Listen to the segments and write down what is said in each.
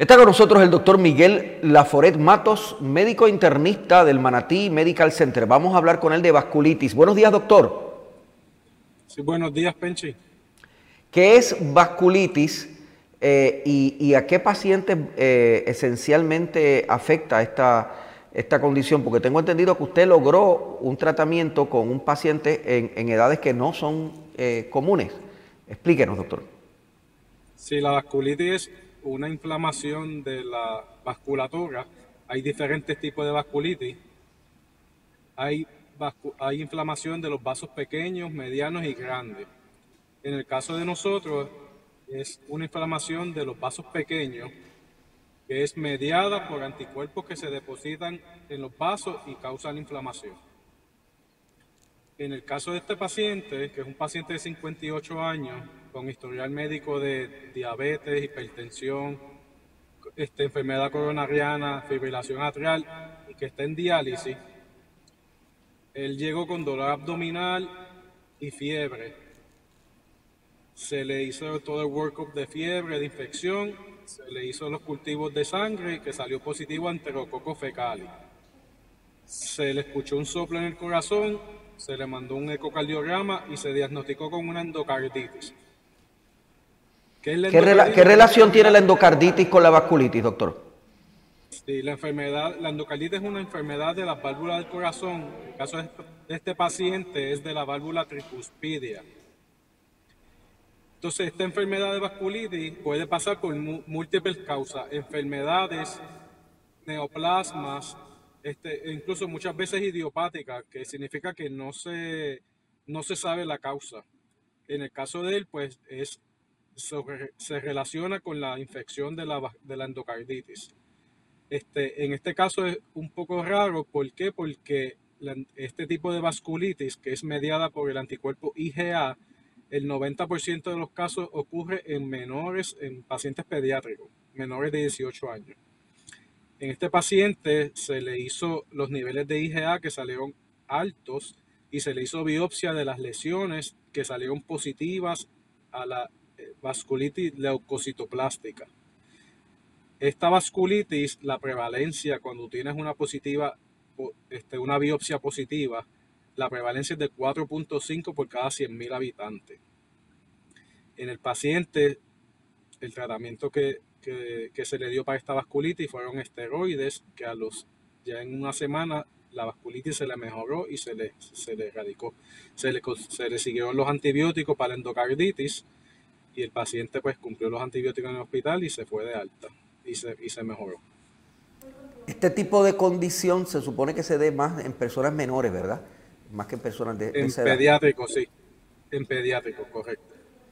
Está con nosotros el doctor Miguel Laforet Matos, médico internista del Manatí Medical Center. Vamos a hablar con él de vasculitis. Buenos días, doctor. Sí, buenos días, Penchi. ¿Qué es vasculitis eh, y, a qué pacientes eh, esencialmente afecta esta, esta condición? Porque tengo entendido que usted logró un tratamiento con un paciente en, edades que no son eh, comunes. Explíquenos, doctor. Sí, la vasculitis una inflamación de la vasculatura. Hay diferentes tipos de vasculitis. Hay, inflamación de los vasos pequeños, medianos y grandes. En el caso de nosotros es una inflamación de los vasos pequeños que es mediada por anticuerpos que se depositan en los vasos y causan inflamación. En el caso de este paciente, que es un paciente de 58 años, con historial médico de diabetes, hipertensión, este, enfermedad coronariana, fibrilación atrial y que está en diálisis, él llegó con dolor abdominal y fiebre. Se le hizo todo el workup de fiebre, de infección, se le hizo los cultivos de sangre que salió positivo a enterococo fecali. Se le escuchó un soplo en el corazón, se le mandó un ecocardiograma y se diagnosticó con una endocarditis. ¿Qué, relación tiene la endocarditis con la vasculitis, doctor? Sí, la enfermedad, la endocarditis es una enfermedad de la válvula del corazón. El caso de este paciente es de la válvula tricuspidia. Entonces, esta enfermedad de vasculitis puede pasar por múltiples causas, enfermedades, neoplasmas, este, e incluso muchas veces idiopáticas, que significa que no se, no se sabe la causa. En el caso de él, pues es se relaciona con la infección de la, de la endocarditis. Este, en este caso es un poco raro, ¿por qué? Porque este tipo de vasculitis, que es mediada por el anticuerpo IgA, el 90% de los casos ocurre en menores, en pacientes pediátricos, menores de 18 años. En este paciente se le hizo los niveles de IgA que salieron altos y se le hizo biopsia de las lesiones que salieron positivas a la vasculitis leucocitoplástica. Esta vasculitis, la prevalencia cuando tienes una positiva, este, una biopsia positiva, la prevalencia es de 4.5 por cada 100.000 habitantes. En el paciente, el tratamiento que, se le dio para esta vasculitis fueron esteroides que a los ya en una semana la vasculitis se le mejoró y se le, se le erradicó. Se le, se le siguieron los antibióticos para la endocarditis y el paciente pues cumplió los antibióticos en el hospital y se fue de alta y se, y se mejoró. Este tipo de condición se supone que se dé más en personas menores, ¿verdad? Más que en personas de, En pediátrico, sí. En pediátrico, correcto.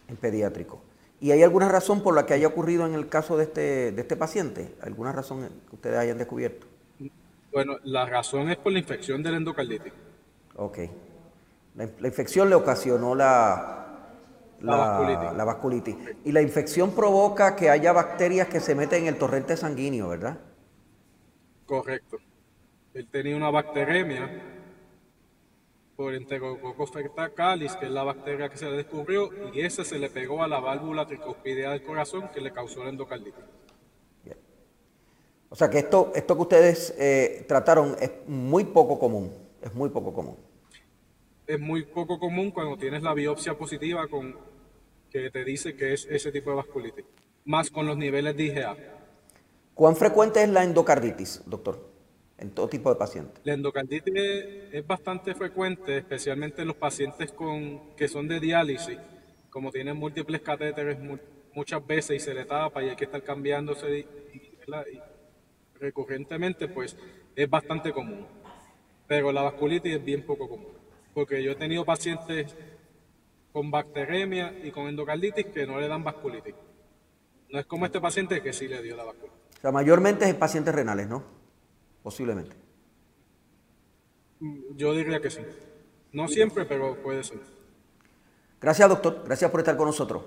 En pediátrico. ¿Y hay alguna razón por la que haya ocurrido en el caso de este, de este paciente? ¿Alguna razón que ustedes hayan descubierto? Bueno, la razón es por la infección del endocarditis. Ok. la infección le ocasionó la, la, vasculitis. Y la infección provoca que haya bacterias que se meten en el torrente sanguíneo, ¿verdad? Correcto. Él tenía una bacteremia por Enterococcus calis, que es la bacteria que se le descubrió, y ese se le pegó a la válvula tricuspidea del corazón que le causó la endocarditis. O sea que esto, esto que ustedes eh, trataron es muy poco común, es muy poco común es muy poco común cuando tienes la biopsia positiva con que te dice que es ese tipo de vasculitis, más con los niveles de IgA. ¿Cuán frecuente es la endocarditis, doctor, en todo tipo de pacientes? La endocarditis es bastante frecuente, especialmente en los pacientes con, que son de diálisis, como tienen múltiples catéteres muchas veces y se le tapa y hay que estar cambiándose recurrentemente, pues es bastante común. Pero la vasculitis es bien poco común, porque yo he tenido pacientes con bacteremia y con endocarditis que no le dan vasculitis. No es como este paciente que sí le dio la vasculitis. O sea, mayormente es en pacientes renales, ¿no? Posiblemente. Yo diría que sí. No siempre, pero puede ser. Gracias, doctor. Gracias por estar con nosotros.